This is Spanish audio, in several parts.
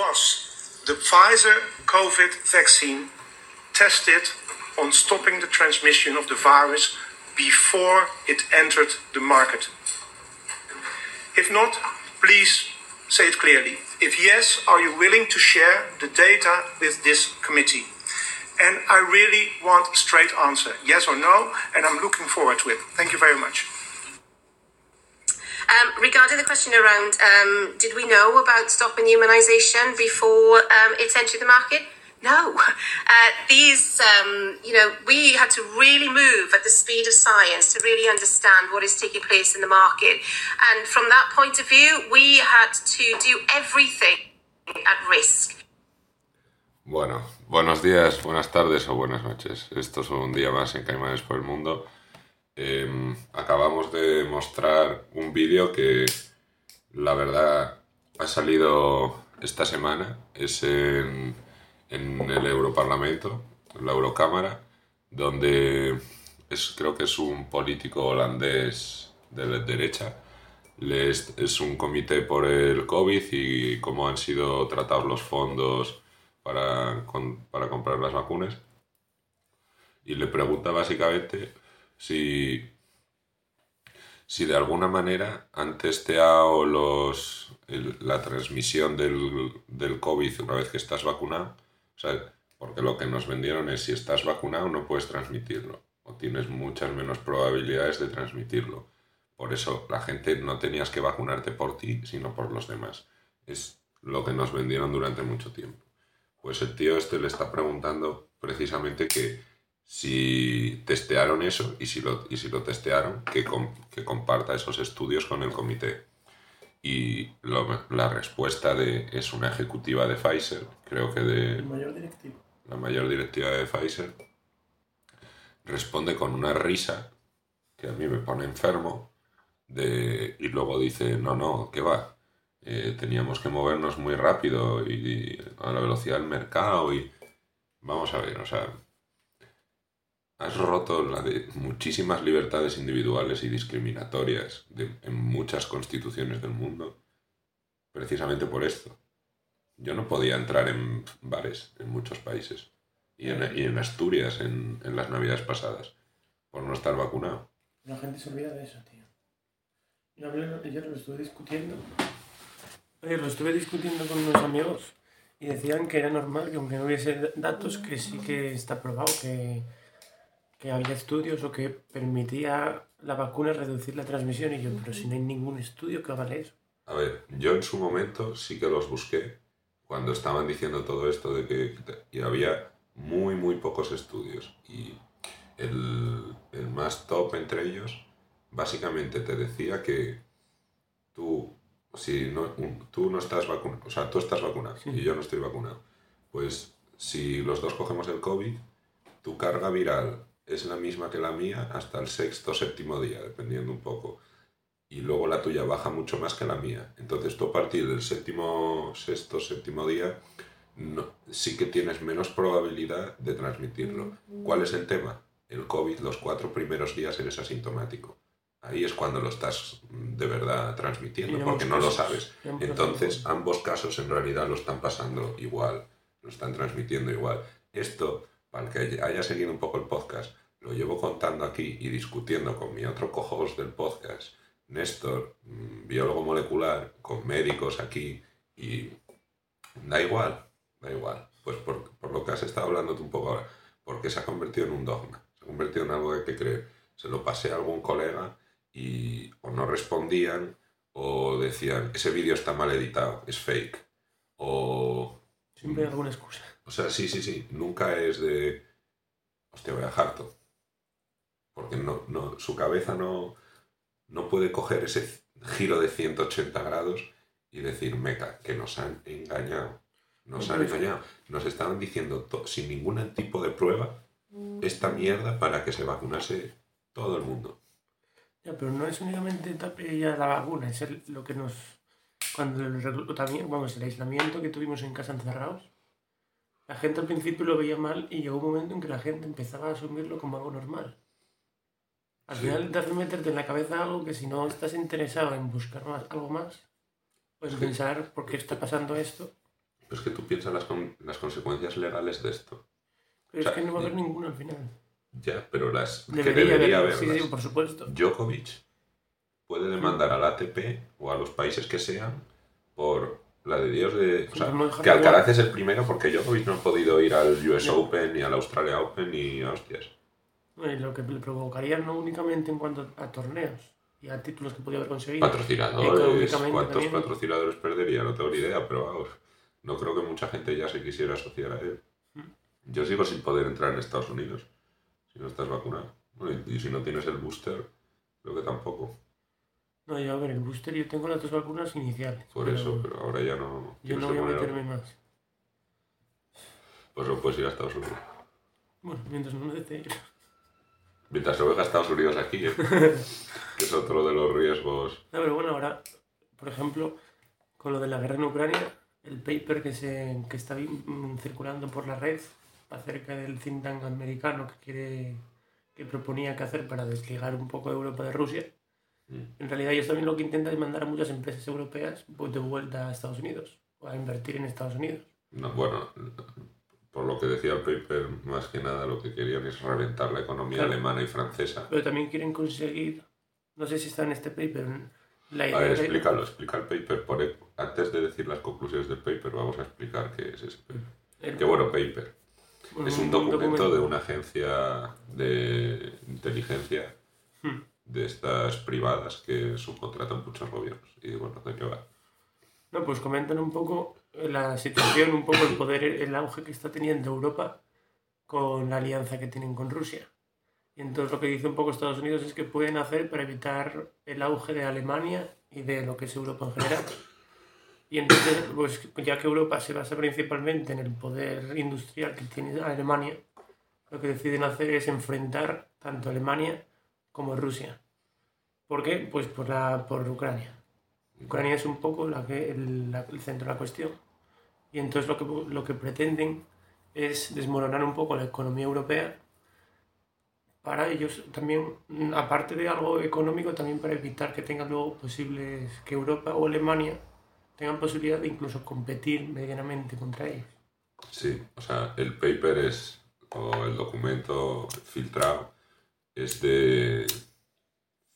Was the Pfizer COVID vaccine tested on stopping the transmission of the virus before it entered the market? If not, please say it clearly. If yes, are you willing to share the data with this committee? And I really want a straight answer, yes or no, and I'm looking forward to it. Thank you very much. Um, regarding the question around, um, did we know about stopping humanisation before um, it's entered the market? No. Uh, these, um, you know, we had to really move at the speed of science to really understand what is taking place in the market. And from that point of view, we had to do everything at risk. Bueno, buenos días, buenas tardes o buenas noches. Esto es un día más en Caimanes por el Mundo. Eh, acabamos de mostrar un vídeo que la verdad ha salido esta semana. Es en en el Europarlamento, en la Eurocámara, donde es, creo que es un político holandés de la derecha. Les, es un comité por el COVID y cómo han sido tratados los fondos para, para comprar las vacunas. Y le pregunta básicamente si, si de alguna manera han testeado los, la transmisión del, del COVID una vez que estás vacunado sea, porque lo que nos vendieron es si estás vacunado no puedes transmitirlo o tienes muchas menos probabilidades de transmitirlo. Por eso la gente no tenías que vacunarte por ti, sino por los demás. Es lo que nos vendieron durante mucho tiempo. Pues el tío este le está preguntando precisamente que si testearon eso y si lo, y si lo testearon, que, que comparta esos estudios con el comité y la respuesta de es una ejecutiva de Pfizer, creo que de... La mayor directiva. La mayor directiva de Pfizer responde con una risa que a mí me pone enfermo de, y luego dice, no, no, ¿qué va? Eh, teníamos que movernos muy rápido y a la velocidad del mercado y vamos a ver, o sea, has roto la de muchísimas libertades individuales y discriminatorias en muchas constituciones del mundo precisamente por esto. Yo no podía entrar en bares en muchos países y en, Asturias en, las navidades pasadas por no estar vacunado. La gente se olvida de eso, tío. Yo ayer lo estuve discutiendo. Ayer lo estuve discutiendo con unos amigos y decían que era normal que aunque no hubiese datos, que sí que está probado que que había estudios o que permitía la vacuna reducir la transmisión y yo, pero si no hay ningún estudio que vale eso. A ver, yo en su momento sí que los busqué cuando estaban diciendo todo esto de que y había muy, muy pocos estudios y el, el más top entre ellos básicamente te decía que tú, si no, tú no estás vacunado, o sea, tú estás vacunado y yo no estoy vacunado, pues si los dos cogemos el COVID, tu carga viral es la misma que la mía hasta el sexto o séptimo día, dependiendo un poco. Y luego la tuya baja mucho más que la mía. Entonces tú a partir del séptimo, sexto, séptimo día, no, sí que tienes menos probabilidad de transmitirlo. ¿Cuál es el tema? El COVID, los cuatro primeros días eres asintomático. Ahí es cuando lo estás de verdad transmitiendo, porque no lo sabes. Entonces, ambos casos en realidad lo están pasando igual, lo están transmitiendo igual. Esto, para el que haya seguido un poco el podcast, lo llevo contando aquí y discutiendo con mi otro cojos del podcast, Néstor, mm, biólogo molecular, con médicos aquí, y da igual, da igual. Pues por, lo que has estado hablando tú un poco ahora, porque se ha convertido en un dogma, se ha convertido en algo que creer. Se lo pasé a algún colega y o no respondían o decían, ese vídeo está mal editado, es fake. O... Siempre hay alguna excusa. O sea, sí, sí, sí, nunca es de, hostia, voy a harto porque no, no, su cabeza no, no puede coger ese giro de 180 grados y decir, meca, que nos han engañado. Nos han engañado. Nos estaban diciendo sin ningún tipo de prueba esta mierda para que se vacunase todo el mundo. Ya, pero no es únicamente ya la vacuna, es lo que nos... Cuando el también vamos, el aislamiento que tuvimos en casa encerrados, la gente al principio lo veía mal y llegó un momento en que la gente empezaba a asumirlo como algo normal. Al final te hace meterte en la cabeza algo que si no estás interesado en buscar más, algo más, puedes pensar por qué está pasando esto. Pero es que tú piensas las, con- las consecuencias legales de esto. Pero O sea, es que no va a haber ninguna al final. Ya, pero las que Debería, haber. haberlas. Sí, sí, por supuesto. Djokovic puede demandar al ATP o a los países que sean por la de Dios de... O sea, pues no que Alcaraz es el primero porque Djokovic no ha podido ir al US No. Open ni al Australia Open ni a hostias. Eh, Lo que le provocaría no únicamente en cuanto a torneos y a títulos que podía haber conseguido. Patrocinadores, ¿cuántos también. patrocinadores perdería? No tengo ni idea, pero vamos, no creo que mucha gente ya se quisiera asociar a él. Mm. Yo sigo sin poder entrar en Estados Unidos si no estás vacunado. Bueno, y, si no tienes el booster, creo que tampoco. No, yo a ver, el booster yo tengo las dos vacunas iniciales. Por pero eso, pero ahora ya no. Yo no voy a meterme más. Pues no puedes ir a Estados Unidos. Bueno, mientras no me ir. Mientras no venga a Estados Unidos aquí, ¿eh? que es otro de los riesgos. No, pero bueno, ahora, por ejemplo, con lo de la guerra en Ucrania, el paper que, se, que está mm, circulando por la red acerca del think tank americano que quiere que proponía que hacer para desligar un poco de Europa de Rusia, Mm. en realidad ellos también lo que intentan es mandar a muchas empresas europeas pues, de vuelta a Estados Unidos o a invertir en Estados Unidos. No, bueno, por lo que decía el paper, más que nada lo que querían es reventar la economía Claro. alemana y francesa. Pero también quieren conseguir, no sé si está en este paper, la A idea ver, de- explícalo, explica el paper. Pone- antes de decir las conclusiones del paper, vamos a explicar qué es ese paper. el- Qué bueno paper. bueno, Es un documento de una agencia de inteligencia Hmm. de estas privadas que subcontratan muchos gobiernos. Y bueno, ¿de qué va? No, pues comentan un poco la situación, un poco el poder, el auge que está teniendo Europa con la alianza que tienen con Rusia. Y entonces lo que dice un poco Estados Unidos es que pueden hacer para evitar el auge de Alemania y de lo que es Europa en general. Y entonces, pues ya que Europa se basa principalmente en el poder industrial que tiene Alemania, lo que deciden hacer es enfrentar tanto Alemania como Rusia. ¿Por qué? Pues por, la, por Ucrania. Ucrania es un poco la que, el, la- el centro de la cuestión. Y entonces lo que, lo que pretenden es desmoronar un poco la economía europea para ellos también, aparte de algo económico, también para evitar que tengan luego posibles, que Europa o Alemania tengan posibilidad de incluso competir medianamente contra ellos. Sí, o sea, el paper es, o el documento filtrado, es de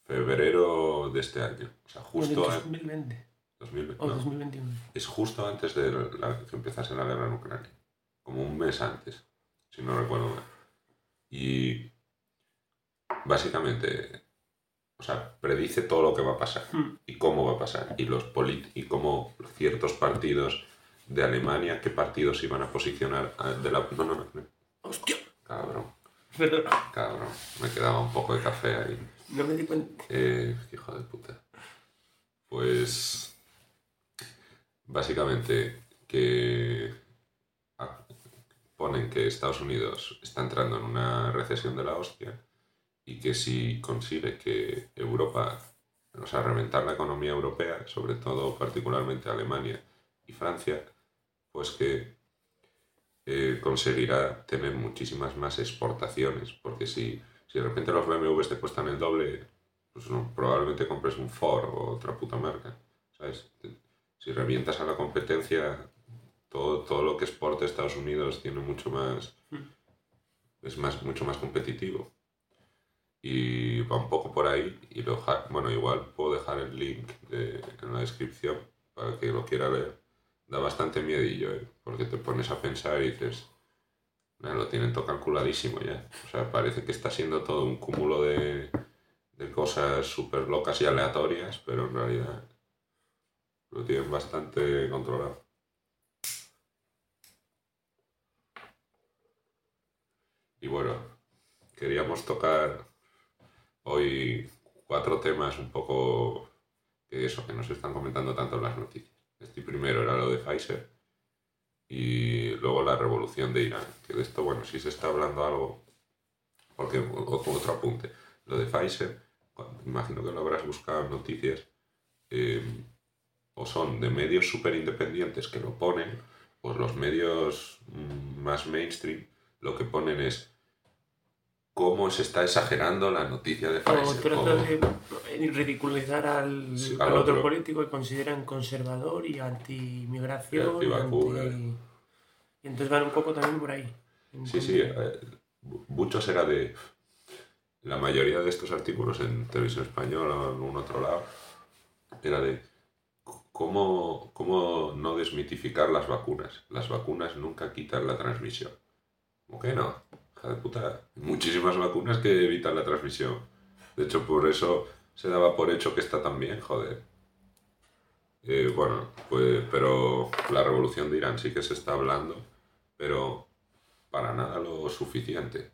febrero de este año. O sea, justo en 2020 2020. o no, 2021. es justo antes de la- que empezase la guerra en Ucrania. Como un mes antes, si no recuerdo mal. Y básicamente, o sea, predice todo lo que va a pasar Hmm. y cómo va a pasar. Y, los polit- y cómo ciertos partidos de Alemania, qué partidos iban a posicionar a- de la... No, no, no, no. ¡Hostia! Cabrón, cabrón. Me quedaba un poco de café ahí. No me di cuenta. Eh, hijo de puta. Pues básicamente que ah, ponen que Estados Unidos está entrando en una recesión de la hostia y que si consigue que Europa, o sea, reventar la economía europea, sobre todo particularmente Alemania y Francia, pues que eh, conseguirá tener muchísimas más exportaciones, porque si, si de repente los BMWs te cuestan el doble, pues no, probablemente compres un Ford o otra puta marca, ¿sabes? Si revientas a la competencia, todo, todo lo que exporta Estados Unidos tiene mucho más, es más, mucho más competitivo. Y va un poco por ahí, y lo, bueno, igual puedo dejar el link de- en la descripción para que lo quiera leer. Da bastante miedillo, ¿eh? porque te pones a pensar y dices, "Nah, lo tienen todo calculadísimo ya. O sea, parece que está siendo todo un cúmulo de, de cosas súper locas y aleatorias, pero en realidad lo tienen bastante controlado. Y bueno, queríamos tocar hoy cuatro temas un poco que eso, que nos están comentando tanto en las noticias. Este primero era lo de Pfizer y luego la revolución de Irán, que de esto, bueno, sí se está hablando algo, porque otro, apunte, lo de Pfizer, imagino que lo habrás buscado en noticias, eh, o son de medios súper independientes que lo ponen, pues los medios mm, más mainstream lo que ponen es cómo se está exagerando la noticia de O Pfizer. trata cómo- de ridiculizar al, Sí, al al otro otro. político que consideran conservador y anti-migración. Y anti- Y entonces van un poco también por ahí. Sí, sí, eh, muchos era de... La mayoría de estos artículos en televisión española o en algún otro lado era de cómo, cómo no desmitificar las vacunas. Las vacunas nunca quitan la transmisión. ¿Cómo que no? Hija de puta. Muchísimas vacunas que evitan la transmisión. De hecho, por eso se daba por hecho que está tan bien, joder. Eh, bueno, pues, pero la revolución de Irán sí que se está hablando, pero para nada lo suficiente.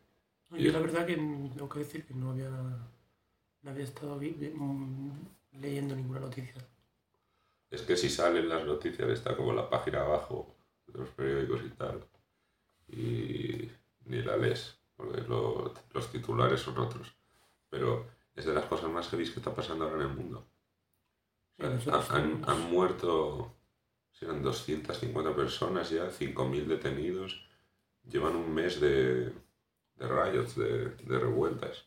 Yo la verdad que tengo que decir que no había, no había estado mm, leyendo ninguna noticia. Es que si salen las noticias está como la página abajo de los periódicos y tal, y ni la lees, porque lo- los titulares son otros. Pero es de las cosas más heavy que está pasando ahora en el mundo. O sea, han, han muerto, eran 250 personas ya, 5.000 detenidos, llevan un mes de, de riots, de, de revueltas.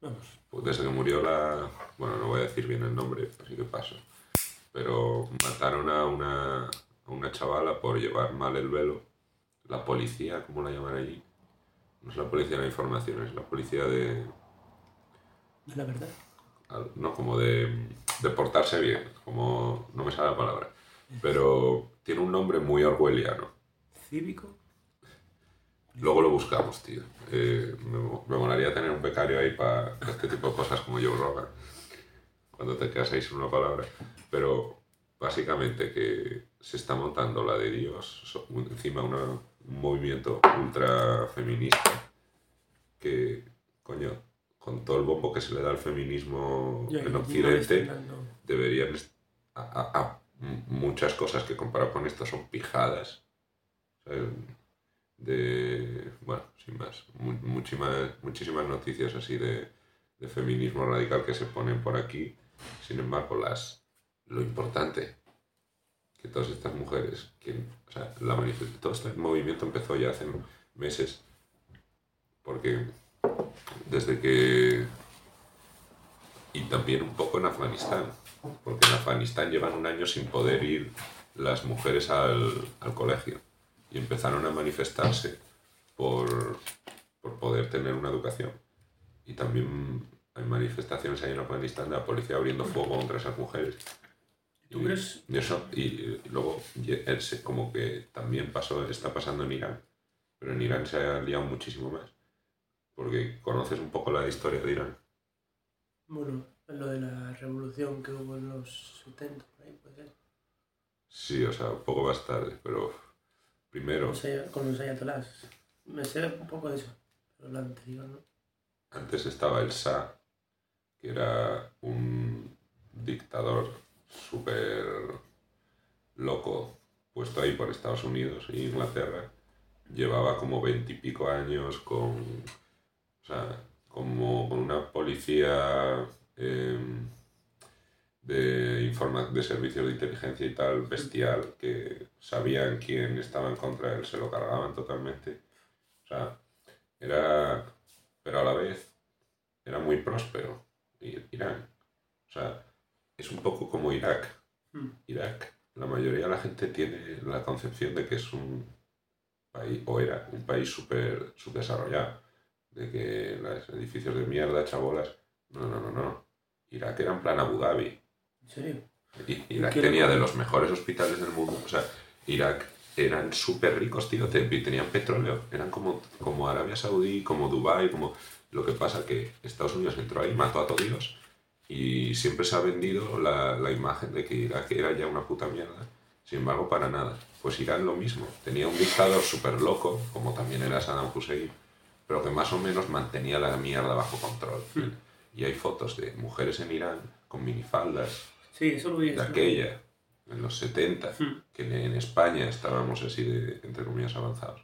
Vamos, Pues desde que murió la... Bueno, no voy a decir bien el nombre, así que paso. Pero mataron a una, a una chavala por llevar mal el velo. La policía, ¿cómo la llaman allí? No es la policía de la información, es la policía de... de la verdad. No, como de, de portarse bien, como... No me sale la palabra. Pero tiene un nombre muy orwelliano. Cívico. Luego lo buscamos, tío. Eh, me, me molaría tener un becario ahí para este tipo de cosas como Joe Rogan. Cuando te quedas ahí sin una palabra. Pero básicamente que se está montando la de Dios, encima una- un movimiento ultra feminista que, coño, con todo el bombo que se le da al feminismo en Occidente, deberían a, a- a- muchas cosas que comparado con esto son pijadas de bueno sin más mu- muchísimas muchísimas noticias así de, de feminismo radical que se ponen por aquí. Sin embargo las lo importante que todas estas mujeres que o sea la todo este movimiento empezó ya hace meses porque desde que y también un poco en Afganistán, porque en Afganistán llevan un año sin poder ir las mujeres al, al colegio y empezaron a manifestarse por, por poder tener una educación. Y también hay manifestaciones ahí en Afganistán de la policía abriendo fuego contra esas mujeres. ¿Tú Y- crees? Y, eso, y, luego como que también pasó, está pasando en Irán, pero en Irán se ha liado muchísimo más. Porque conoces un poco la historia de Irán. Bueno, lo de la revolución que hubo en los 70, por ahí puede ser. Sí, o sea, un poco más tarde, pero primero, Con los aya- Con los ayatolás. Me sé un poco de eso, pero lo anterior no. antes estaba el Shah, que era un dictador súper loco, puesto ahí por Estados Unidos e Inglaterra. Llevaba como veintipico años con, o sea, como con una policía em, de, informa de servicios de inteligencia y tal bestial que sabían quién estaba en contra de él, se lo cargaban totalmente. O sea, era, pero a la vez era muy próspero Irán. O sea, es un poco como Irak. Mm. Irak, la mayoría de la gente tiene la concepción de que es un país, o era un país súper subdesarrollado, de que los edificios de mierda, chabolas. No, no, no, no. Irak era en plan Abu Dhabi. ¿En serio? Irak ¿Qué tenía de los mejores hospitales del mundo. O sea, Irak eran súper ricos, tío. Tenían petróleo. Eran como, como Arabia Saudí, como Dubái, como... Lo que pasa que Estados Unidos entró ahí, mató a todos y siempre se ha vendido la, la imagen de que Irak era ya una puta mierda. Sin embargo, para nada. Pues Irán lo mismo. Tenía un dictador súper loco, como también era Saddam Hussein, pero que más o menos mantenía la mierda bajo control. Y hay fotos de mujeres en Irán con minifaldas, Sí, eso lo vi. de aquella, en los 70, Hmm. que en España estábamos así de, entre comillas, avanzados.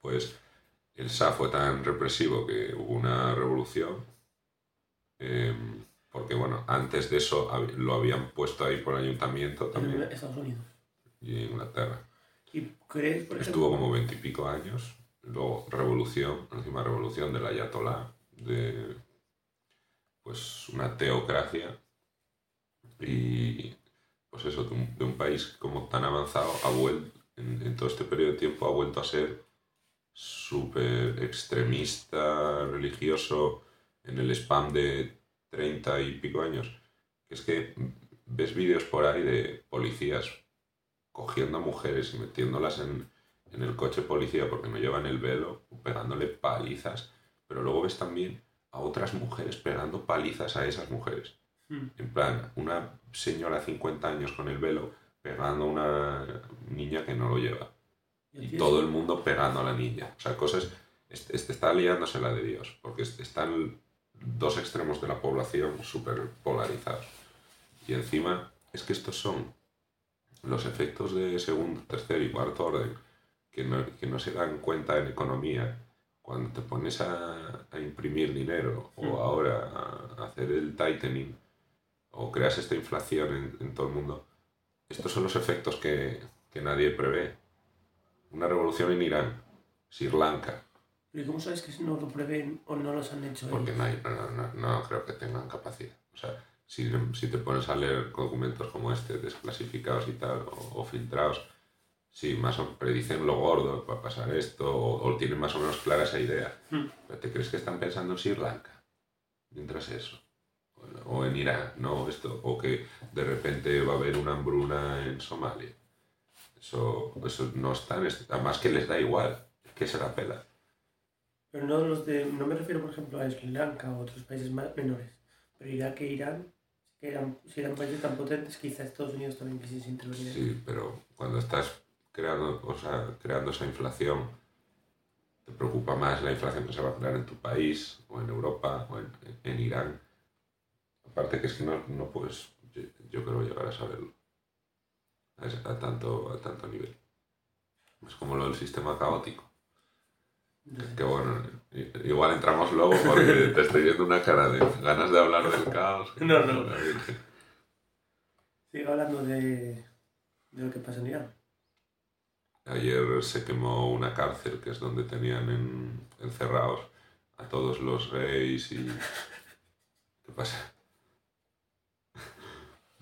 Pues el SA fue tan represivo que hubo una revolución, em, porque bueno, antes de eso lo habían puesto ahí por el ayuntamiento En también, Estados Unidos. y en Inglaterra. ¿Y crees, por ejemplo? Estuvo como veintipico años luego revolución, encima revolución del ayatolá, de pues una teocracia y pues eso, de un, de un país como tan avanzado ha vuelto, en, en todo este periodo de tiempo ha vuelto a ser súper extremista, religioso, en el spam de 30 y pico años. Que es que ves vídeos por ahí de policías cogiendo a mujeres y metiéndolas en, en el coche policía porque no llevan el velo, pegándole palizas, pero luego ves también a otras mujeres pegando palizas a esas mujeres. Mm. En plan, una señora de 50 años con el velo pegando a una niña que no lo lleva. Y Y todo el mundo pegando a la niña. O sea, cosas... Este, este está liándose la de Dios, porque est- están dos extremos de la población súper polarizados. Y encima, es que estos son los efectos de segundo, tercer y cuarto orden que no, que no se dan cuenta en economía cuando te pones a, a imprimir dinero o Mm. ahora a hacer el tightening o creas esta inflación en, en todo el mundo. Estos son los efectos que, que nadie prevé. Una revolución en Irán, Sri Lanka, ¿y cómo sabes que no lo prevén o no los han hecho porque no, hay- no, no- no creo que tengan capacidad. O sea, si, si te pones a leer documentos como este, desclasificados y tal, o, o filtrados, sí, más o predicen lo gordo, va a pasar esto, o, o tienen más o menos clara esa idea. Hmm. Pero ¿te crees que están pensando en Sri Lanka? Mientras eso. O O en Irán, no esto. O que de repente va a haber una hambruna en Somalia. Eso, eso no están, además que les da igual, que se la pela. Pero no los de, no me refiero, por ejemplo, a Sri Lanka o otros países menores. Pero Irak e Irán, que eran, si eran países tan potentes, quizá Estados Unidos también quisiese intervenir. Sí, pero cuando estás creando, o sea, creando esa inflación, te preocupa más la inflación que se va a crear en tu país, o en Europa, o en, en Irán. Aparte que es que no, no puedes, yo, yo creo, llegar a saberlo. A tanto, a tanto nivel. Es como lo del sistema caótico. Que bueno, igual entramos luego porque te estoy viendo una cara de ganas de hablar del caos. No, no. Sigue hablando de, de lo que pasa en Irán. Ayer se quemó una cárcel que es donde tenían en- encerrados a todos los reyes y... ¿Qué pasa?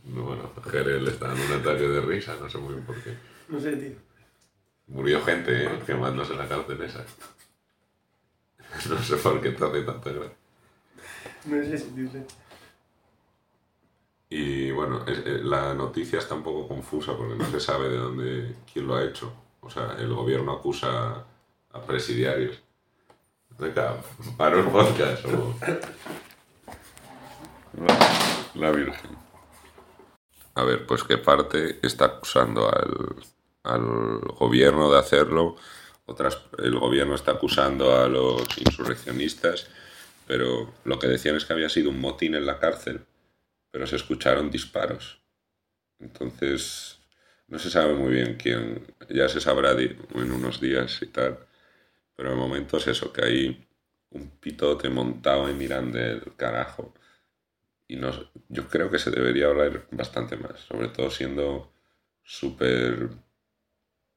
No, bueno, Jerez le está dando un ataque de risa, no sé muy bien por qué. No sé, tío. Murió gente ¿eh? quemándose en la cárcel esa. No sé por qué te hace tanta gracia. No sé, tío. sé. Y bueno, es- la noticia está un poco confusa porque no se sabe de dónde, quién lo ha hecho. O sea, el gobierno acusa a presidiarios. Venga, para un podcast o... La, la Virgen. A ver, pues qué parte está acusando al, al gobierno de hacerlo. Otras, el gobierno está acusando a los insurreccionistas. Pero lo que decían es que había sido un motín en la cárcel pero se escucharon disparos. Entonces, no se sabe muy bien quién, ya se sabrá en unos días y tal, pero de momento es eso, que hay un pitote montado en Irán del carajo. Y no, yo creo que se debería hablar bastante más, sobre todo siendo súper,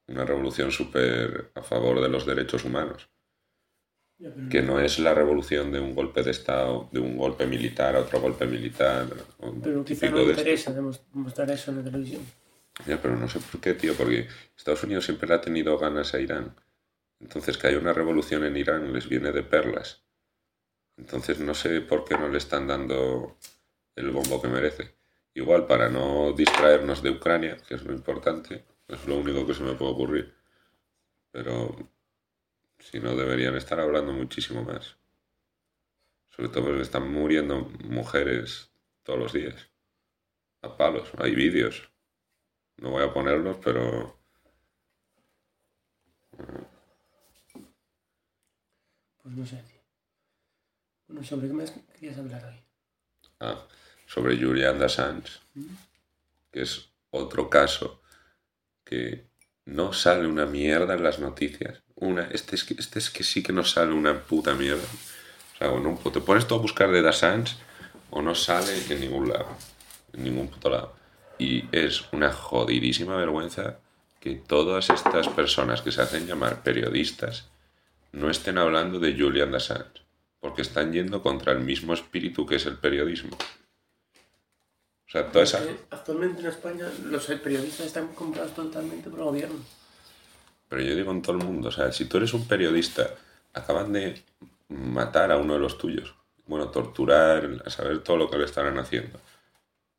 una revolución súper a favor de los derechos humanos que no es la revolución de un golpe de Estado, de un golpe militar a otro golpe militar. Pero quizá no interesa mostrar eso en la televisión. Ya, pero no sé por qué, tío, porque Estados Unidos siempre le ha tenido ganas a Irán. Entonces que haya una revolución en Irán les viene de perlas. Entonces no sé por qué no le están dando el bombo que merece. Igual para no distraernos de Ucrania, que es lo importante, es lo único que se me puede ocurrir. Pero si no deberían estar hablando muchísimo más. Sobre todo porque están muriendo mujeres todos los días. A palos. Hay vídeos. No voy a ponerlos, pero Pues no sé, tío. Bueno, ¿sobre qué más querías hablar hoy? ah, sobre Julian Assange, que es otro caso no sale una mierda en las noticias. Una, este, es que, este es que sí que no sale una puta mierda. O sea, o no, o te pones tú a buscar de Assange o no sale en ningún lado. En ningún puto lado. Y es una jodidísima vergüenza que todas estas personas que se hacen llamar periodistas no estén hablando de Julian Assange, porque están yendo contra el mismo espíritu que es el periodismo. O sea, toda esa... Porque actualmente en España los periodistas están comprados totalmente por el gobierno. Pero yo digo en todo el mundo, o sea, si tú eres un periodista, acaban de matar a uno de los tuyos, bueno, torturar, a saber todo lo que le estarán haciendo,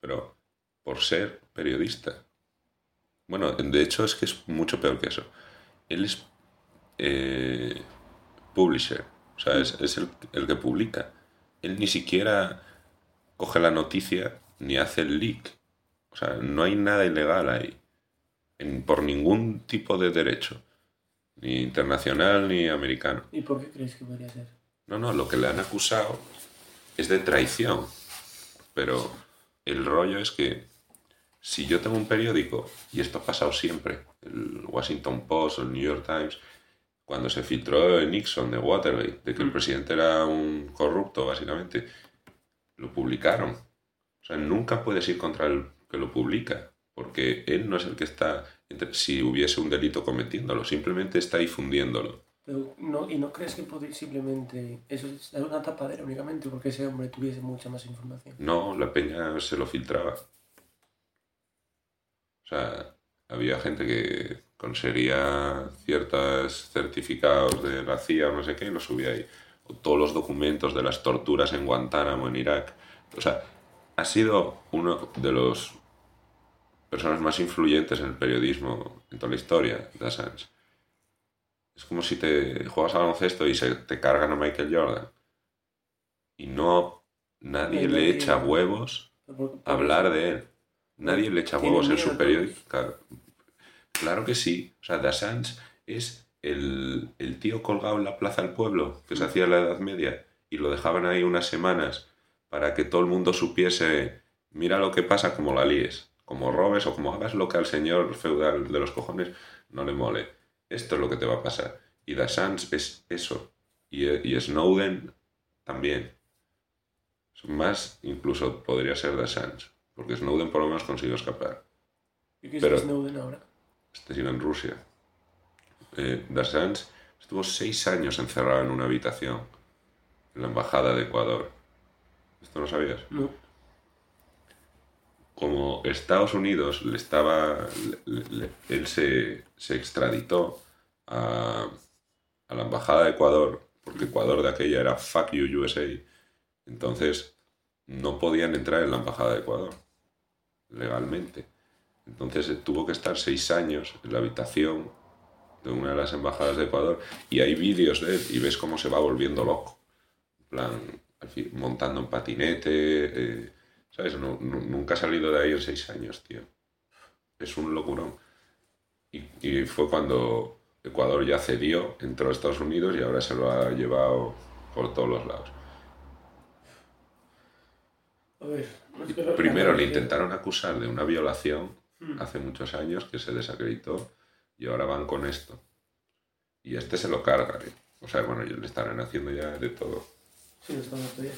pero por ser periodista. Bueno, de hecho es que es mucho peor que eso. Él es eh, publisher, o sea, es, es el, el que publica. Él ni siquiera coge la noticia ni hace el leak. O sea, no hay nada ilegal ahí. En- por ningún tipo de derecho. Ni internacional ni americano. ¿Y por qué crees que podría ser? No, no, lo que le han acusado es de traición. Pero el rollo es que si yo tengo un periódico, y esto ha pasado siempre, el Washington Post o el New York Times, cuando se filtró en Nixon de Watergate, de que el presidente era un corrupto, básicamente, lo publicaron. O sea, nunca puedes ir contra el que lo publica, porque él no es el que está, entre- si hubiese un delito cometiéndolo, simplemente está difundiéndolo. Pero no, ¿Y no crees que simplemente eso es una tapadera únicamente porque ese hombre tuviese mucha más información? No, la peña se lo filtraba. O sea, había gente que conseguía ciertos certificados de la CIA o no sé qué y los subía ahí. O todos los documentos de las torturas en Guantánamo, en Irak. O sea, ha sido uno de los personas más influyentes en el periodismo en toda la historia de Assange. Es como si te juegas al baloncesto y se te cargan a Michael Jordan. Y no nadie le echa huevos a hablar de él. Nadie le echa huevos en su periódico. Claro, claro que sí. O sea, de Assange es el, el tío colgado en la plaza del pueblo que se hacía en la Edad Media y lo dejaban ahí unas semanas para que todo el mundo supiese, mira lo que pasa como la líes, como robes o como hagas lo que al señor feudal de los cojones no le mole. Esto es lo que te va a pasar. Y de Assange es eso. Y, y Snowden también. Más incluso podría ser de Assange. Porque Snowden por lo menos consiguió escapar. ¿Y qué es pero- Snowden ahora? Este sigue en Rusia. Eh, estuvo seis años encerrado en una habitación en la embajada de Ecuador. ¿Esto no sabías? No. como Estados Unidos le estaba. le- le- él se, se extraditó a, a la embajada de Ecuador, porque Ecuador de aquella era fuck you USA. Entonces no podían entrar en la embajada de Ecuador legalmente. Entonces tuvo que estar seis años en la habitación de una de las embajadas de Ecuador y hay vídeos de él y ves cómo se va volviendo loco. En plan, montando en patinete. eh, ¿Sabes? No- no- nunca ha salido de ahí en seis años, tío. Es un locurón. Y, y fue cuando Ecuador ya cedió, entró a Estados Unidos y ahora se lo ha llevado por todos los lados. A ver. no Primero le intentaron acusar de una violación hace muchos años que se desacreditó y ahora van con esto. Y este se lo carga. ¿eh? O sea, bueno, ellos le estarán haciendo ya de todo. Sí, no está muerto ya.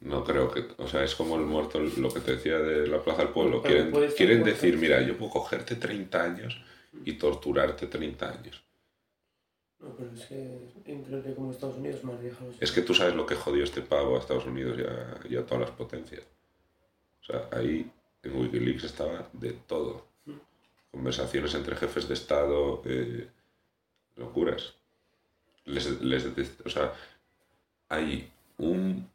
No creo que, o sea, es como el muerto, lo que te decía de la Plaza del Pueblo. Pero Quieren, quieren muerto. decir, mira, yo puedo cogerte 30 años y torturarte 30 años. No, pero es que que como Estados Unidos más viejos. Es que tú sabes lo que jodió este pavo a Estados Unidos y a, y a todas las potencias. O sea, ahí en Wikileaks estaba de todo. Conversaciones entre jefes de Estado, eh, locuras. Les, les o sea, hay un,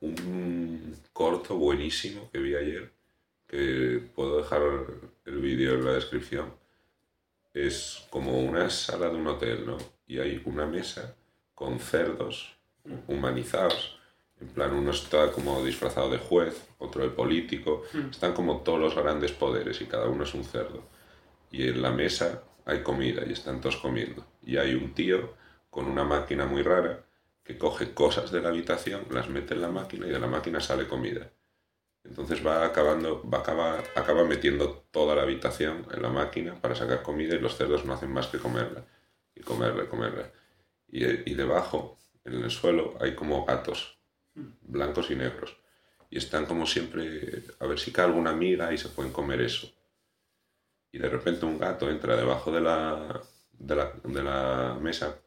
un corto buenísimo que vi ayer, que puedo dejar el vídeo en la descripción. Es como una sala de un hotel, ¿no? Y hay una mesa con cerdos humanizados. En plan, uno está como disfrazado de juez, otro de político. Están como todos los grandes poderes y cada uno es un cerdo. Y en la mesa hay comida y están todos comiendo. Y hay un tío con una máquina muy rara que coge cosas de la habitación, las mete en la máquina y de la máquina sale comida. Entonces va acabando, va acaba, acaba metiendo toda la habitación en la máquina para sacar comida y los cerdos no hacen más que comerla. Y comerla, comerla. Y, y debajo, en el suelo, hay como gatos, blancos y negros. Y están como siempre, a ver si cae alguna miga y se pueden comer eso. Y de repente un gato entra debajo de la, de la, de la mesa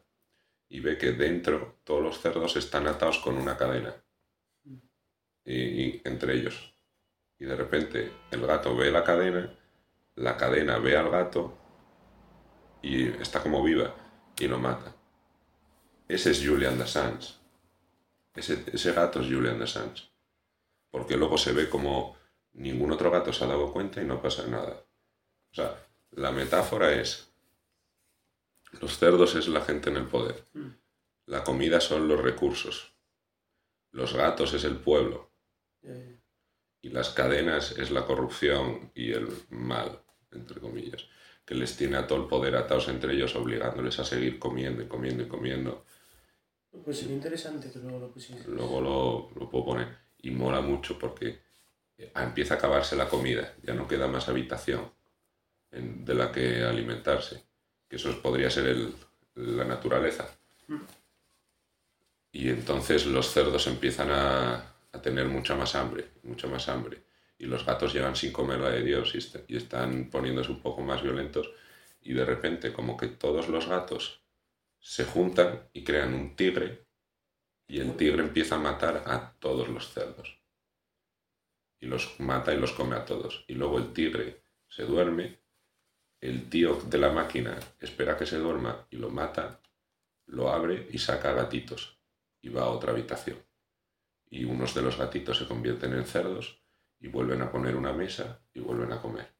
y ve que dentro todos los cerdos están atados con una cadena. Y, entre ellos. Y de repente el gato ve la cadena, la cadena ve al gato y está como viva y lo mata. Ese es Julian Assange. Ese, ese gato es Julian Assange. Porque luego se ve como ningún otro gato se ha dado cuenta y no pasa nada. O sea, la metáfora es, los cerdos es la gente en el poder, la comida son los recursos, los gatos es el pueblo y las cadenas es la corrupción y el mal, entre comillas, que les tiene a todo el poder atados entre ellos, obligándoles a seguir comiendo y comiendo y comiendo. Pues sería interesante que luego lo pusieses. Luego lo, lo puedo poner. Y mola mucho porque eh, empieza a acabarse la comida, ya no queda más habitación en- de la que alimentarse. Eso podría ser el- la naturaleza. Y entonces los cerdos empiezan a, a tener mucha más hambre, mucha más hambre. Y los gatos llevan sin comer la de Dios y están poniéndose un poco más violentos. Y de repente, como que todos los gatos se juntan y crean un tigre y el tigre empieza a matar a todos los cerdos. Y los mata y los come a todos. Y luego el tigre se duerme, el tío de la máquina espera que se duerma y lo mata, lo abre y saca gatitos. Y va a otra habitación. Y unos de los gatitos se convierten en cerdos y vuelven a poner una mesa y vuelven a comer.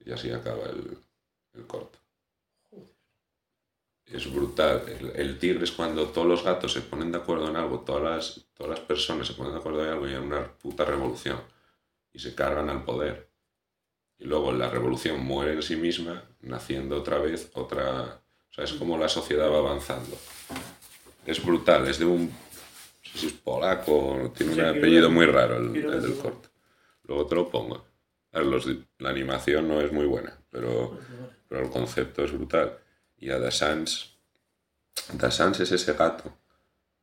Y así acaba el, el corto. Es brutal. El, el tigre es cuando todos los gatos se ponen de acuerdo en algo, todas las, todas las personas se ponen de acuerdo en algo y hay una puta revolución. Y se cargan al poder. Y luego la revolución muere en sí misma, naciendo otra vez otra... O sea, es como la sociedad va avanzando. Es brutal, es de un... No sé si es polaco, tiene un Sí, apellido muy raro el, el del corto. Luego te lo pongo. Los- la animación no es muy buena, pero pero el concepto es brutal. Y a Sans, Sans es ese gato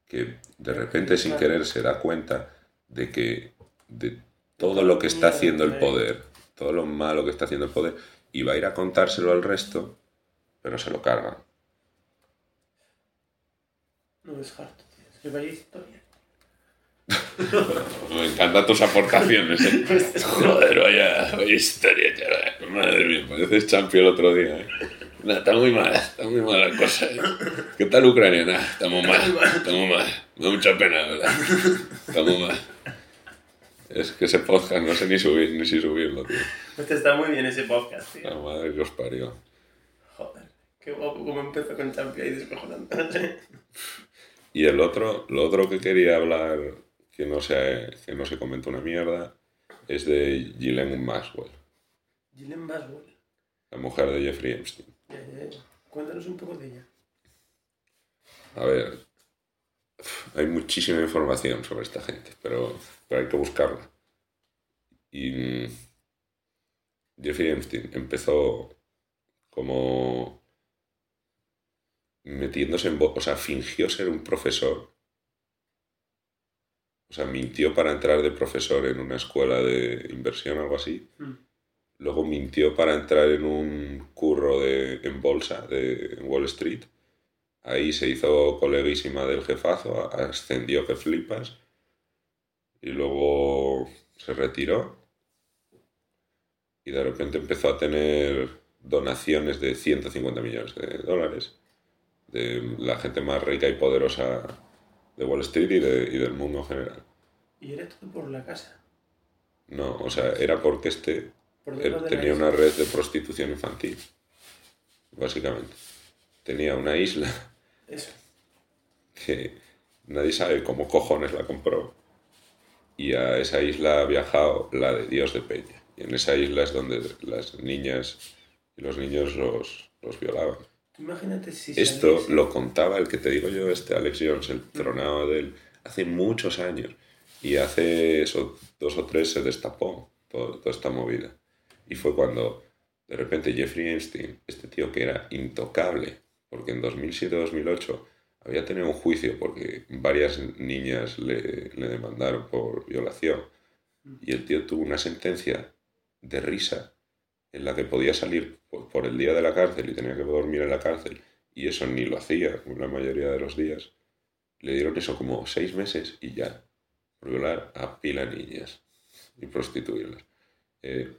que de repente sin querer se da cuenta de que de todo lo que está haciendo el poder, todo lo malo que está haciendo el poder, y va a ir a contárselo al resto, pero se lo cargan. No es harto, tío. Es que historia. Me encantan tus aportaciones, ¿eh? Joder, vaya, vaya historia, chaval. Madre mía, pareces champion el otro día, ¿eh? No, está muy mal, está muy mala la cosa. ¿eh? ¿Qué tal Ucrania? Nah, estamos mal, estamos mal. Me da mucha pena, ¿verdad? Estamos mal. Es que ese podcast no sé ni subir, ni si subirlo, tío. Este está muy bien ese podcast, tío. La madre que os parió. Joder. Qué guapo como empezó con Champion y descojonante. Y el otro, lo otro que quería hablar, que no se, que no se comentó una mierda, es de Ghislaine Maxwell, Gillian Baswell. la mujer de Jeffrey Epstein. Ya, ya, ya. Cuéntanos un poco de ella. A ver, hay muchísima información sobre esta gente, pero, pero hay que buscarla. Y Jeffrey Epstein empezó como metiéndose en... O sea, fingió ser un profesor. O sea, mintió para entrar de profesor en una escuela de inversión o algo así. Mm. Luego mintió para entrar en un curro de, en bolsa de en Wall Street. Ahí se hizo coleguísima del jefazo, ascendió que flipas. Y luego se retiró. Y de repente empezó a tener donaciones de 150 millones de dólares de la gente más rica y poderosa de Wall Street y, de- y del mundo en general. Y era todo por la casa. No, o sea, era porque este Por él tenía una red de prostitución infantil, básicamente. Tenía una isla Eso. que nadie sabe cómo cojones la compró. Y a esa isla ha viajado la de Dios de Peña. Y en esa isla es donde las niñas y los niños los, los violaban. Imagínate si Esto lo contaba el que te digo yo, este Alex Jones, el tronado de él, hace muchos años. Y hace eso, dos o tres se destapó todo- toda esta movida. Y fue cuando de repente Jeffrey Einstein, este tío que era intocable, porque en 2007-2008 había tenido un juicio porque varias niñas le, le demandaron por violación. Y el tío tuvo una sentencia de risa en la que podía salir por, por el día de la cárcel y tenía que dormir en la cárcel y eso ni lo hacía la mayoría de los días, le dieron eso como seis meses y ya, por violar a pila niñas y prostituirlas. Eh,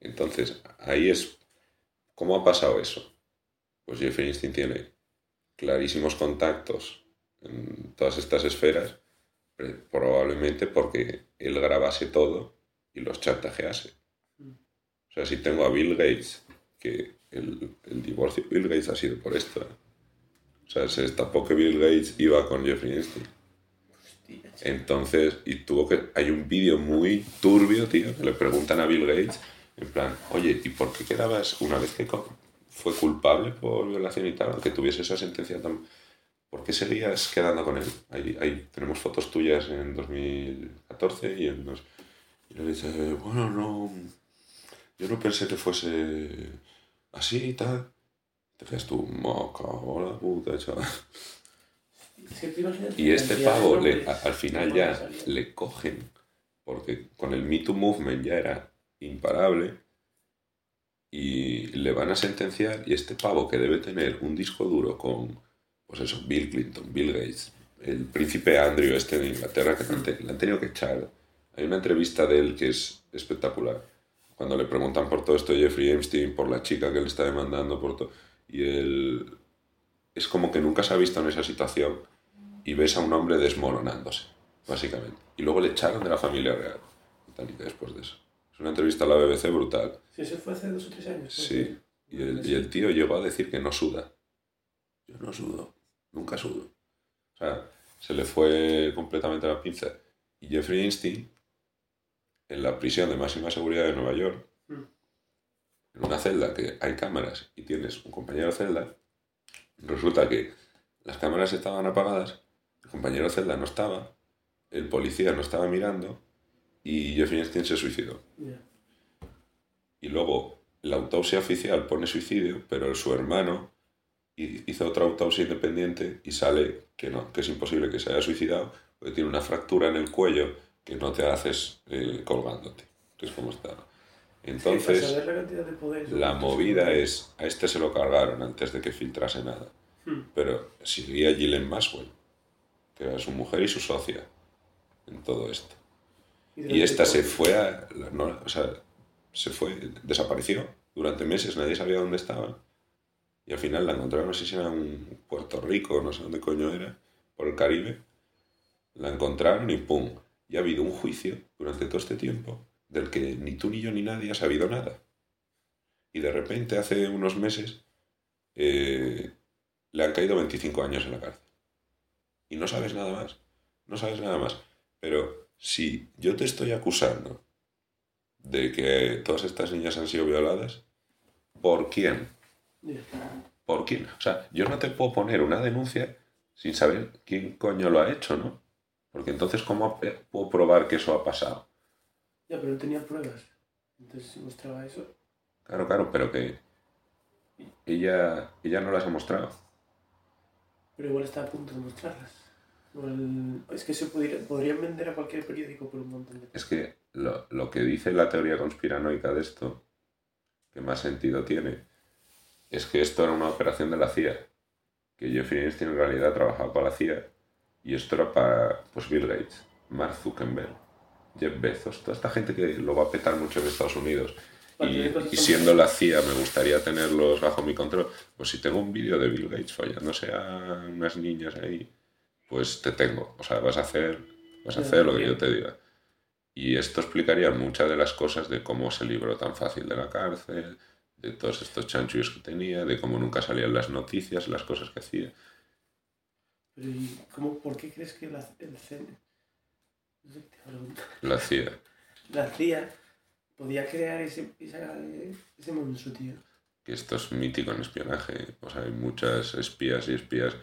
entonces, ahí es, ¿cómo ha pasado eso? Pues Jeffrey Einstein tiene clarísimos contactos en todas estas esferas, probablemente porque él grabase todo y los chantajease. O sea, si tengo a Bill Gates, que el, divorcio de Bill Gates ha sido por esto. ¿eh? O sea, se destapó que Bill Gates iba con Jeffrey Einstein. Entonces, y tuvo que. Hay un vídeo muy turbio, tío, que le preguntan a Bill Gates, en plan, oye, ¿y por qué quedabas una vez que fue culpable por violación y tal, aunque tuviese esa sentencia tan. ¿Por qué seguías quedando con él? Ahí, ahí tenemos fotos tuyas en 2014 y él nos. Y le dice, bueno, no. Yo no pensé que fuese así y tal. Te quedas tú, moca, hola puta, chaval. Y este pavo le, al final ya le cogen, porque con el Me Too Movement ya era imparable, y le van a sentenciar, y este pavo que debe tener un disco duro con, pues eso, Bill Clinton, Bill Gates, el príncipe Andrew este de Inglaterra, que le han tenido que echar. Hay una entrevista de él que es espectacular cuando le preguntan por todo esto Jeffrey Epstein, por la chica que le está demandando, por todo, y él es como que nunca se ha visto en esa situación y ves a un hombre desmoronándose, básicamente. Y luego le echaron de la familia real, británica después de eso. Es una entrevista a la BBC brutal. Sí, eso fue hace dos o tres años. Sí, y el, y el tío llegó a decir que no suda. Yo no sudo, nunca sudo. O sea, se le fue completamente la pinza. Y Jeffrey Einstein en la prisión de máxima seguridad de Nueva York, mm. en una celda que hay cámaras y tienes un compañero de celda, resulta que las cámaras estaban apagadas, el compañero de celda no estaba, el policía no estaba mirando y Jeffrey Epstein se suicidó. Y luego la autopsia oficial pone suicidio, pero su hermano hizo otra autopsia independiente y sale que no, que es imposible que se haya suicidado, porque tiene una fractura en el cuello que no te haces eh, colgándote, que es como está. Entonces, la, movida es, a este se lo cargaron antes de que filtrase nada, hmm. pero seguía Gillian Maxwell, que era su mujer y su socia en todo esto. Y, esta se fue a, o sea, se fue, desapareció durante meses, nadie sabía dónde estaba. Y al final la encontraron, no sé si era en Puerto Rico, no sé dónde coño era, por el Caribe. La encontraron y ¡pum! y ha habido un juicio durante todo este tiempo del que ni tú ni yo ni nadie ha sabido nada. Y de repente, hace unos meses, eh, le han caído 25 años en la cárcel. Y no sabes nada más. No sabes nada más. Pero si yo te estoy acusando de que todas estas niñas han sido violadas, ¿por quién? ¿Por quién? O sea, yo no te puedo poner una denuncia sin saber quién coño lo ha hecho, ¿no? Porque entonces, ¿cómo puedo probar que eso ha pasado? Ya, pero no tenía pruebas. Entonces, si mostraba eso. Claro, claro, pero que ella, ella no las ha mostrado. Pero igual está a punto de mostrarlas. Es que se podrían vender a cualquier periódico por un montón de Es que lo, lo, que dice la teoría conspiranoica de esto, que más sentido tiene, es que esto era una operación de la CIA. Que Jeffrey Einstein en realidad trabajaba para la CIA y esto era para pues, Bill Gates, Mark Zuckerberg, Jeff Bezos, toda esta gente que lo va a petar mucho en Estados Unidos. Y, siendo la CIA me gustaría tenerlos bajo mi control. Pues si tengo un vídeo de Bill Gates follándose a unas niñas ahí, pues te tengo. O sea, vas a hacer, vas a hacer lo que yo te diga. Y esto explicaría muchas de las cosas de cómo se libró tan fácil de la cárcel, de todos estos chanchullos que tenía, de cómo nunca salían las noticias, las cosas que hacía. ¿y cómo, por qué crees que la, el CN, la CIA. La CIA podía crear ese, ese monstruo, tío. Que esto es mítico en espionaje. O sea, hay muchas espías y espías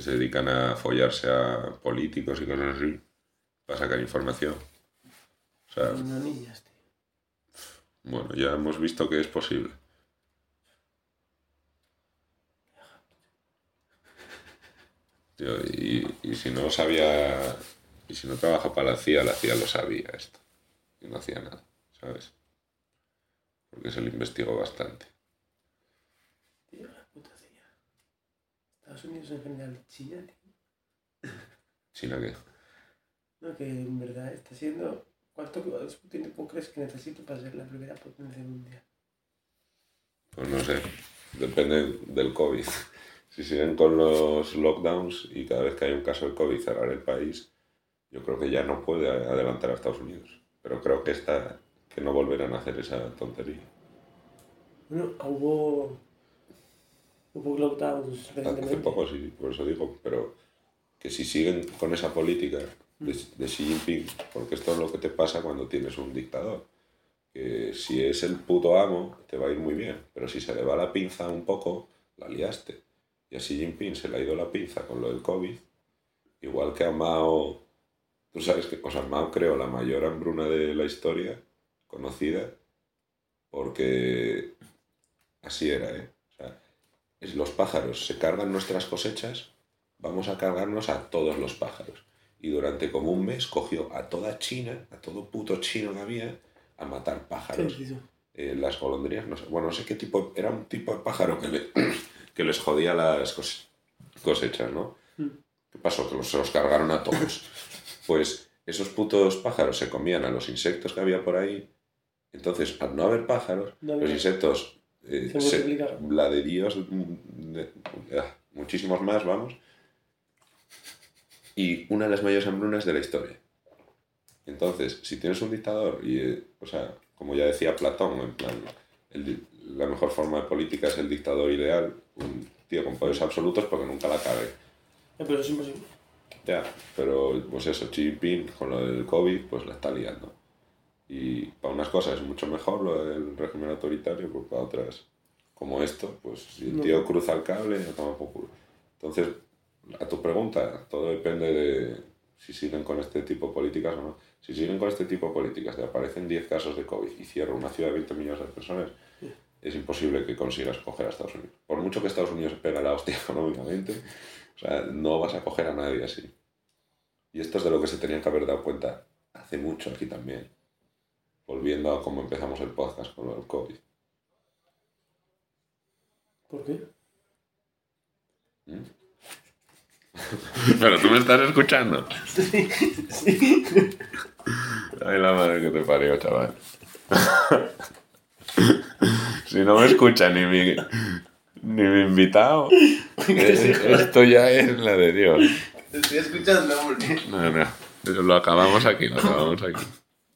que se dedican a follarse a políticos y cosas así para sacar información. O sea, niñas, tío. Bueno, ya hemos visto que es posible. y, y, si no sabía, y si no trabaja para la CIA, la CIA lo sabía esto. Y no hacía nada, ¿sabes? Porque se lo investigó bastante. Estados Unidos en general, China, tío. ¿China qué? No, que en verdad está siendo. ¿Cuánto tiempo crees que necesito para ser la primera potencia mundial? Pues no sé, depende del COVID. Si siguen con los lockdowns y cada vez que hay un caso de COVID cerrar el país, yo creo que ya no puede adelantar a Estados Unidos. Pero creo que está, que no volverán a hacer esa tontería. Bueno, hubo. Lockdowns Hace recientemente. poco sí, por eso digo, pero que si siguen con esa política de, de Xi Jinping, porque esto es lo que te pasa cuando tienes un dictador, que si es el puto amo, te va a ir muy bien, pero si se le va la pinza un poco, la liaste. Y a Xi Jinping se le ha ido la pinza con lo del COVID, igual que a Mao, tú sabes que, o sea, Mao creó la mayor hambruna de la historia conocida, porque así era, ¿eh? Los pájaros se cargan nuestras cosechas, vamos a cargarnos a todos los pájaros. Y durante como un mes cogió a toda China, a todo puto chino que había, a matar pájaros. Eh, las golondrinas, no sé, bueno, no sé qué tipo, era un tipo de pájaro que, le- que les jodía las cose- cosechas, ¿no? Mm. ¿Qué pasó? Que los, se los cargaron a todos. Pues esos putos pájaros se comían a los insectos que había por ahí. Entonces, al no haber pájaros, No los insectos, eh, Se se- multiplicaron. la de Dios, mm, de- ah, muchísimos más, vamos. Y una de las mayores hambrunas de la historia. Entonces, si tienes un dictador, y, eh, o sea, como ya decía Platón, en plan, el la mejor forma de política es el dictador ideal, un tío con poderes absolutos porque nunca la cague. Eh, pero es imposible. Ya, pero pues eso, Xi Jinping con lo del COVID, pues la está liando. Y para unas cosas es mucho mejor lo del régimen autoritario, pues para otras, como esto, pues si el tío cruza el cable, no toma por culo. Entonces, a tu pregunta, todo depende de si siguen con este tipo de políticas o no. Si siguen con este tipo de políticas, de aparecen 10 casos de COVID y cierra una ciudad de 20 millones de personas, es imposible que consigas coger a Estados Unidos. Por mucho que Estados Unidos pega la hostia económicamente, o sea, no vas a coger a nadie así. Y esto es de lo que se tenían que haber dado cuenta hace mucho aquí también. Volviendo a cómo empezamos el podcast con lo del COVID. ¿Por qué? Pero tú me estás escuchando. Ay, la madre que te parió, chaval. si no me escucha ni mi, ni mi invitado, eh, esto ya es la de Dios. Te estoy escuchando, hombre. No, no. Lo acabamos aquí, lo acabamos aquí.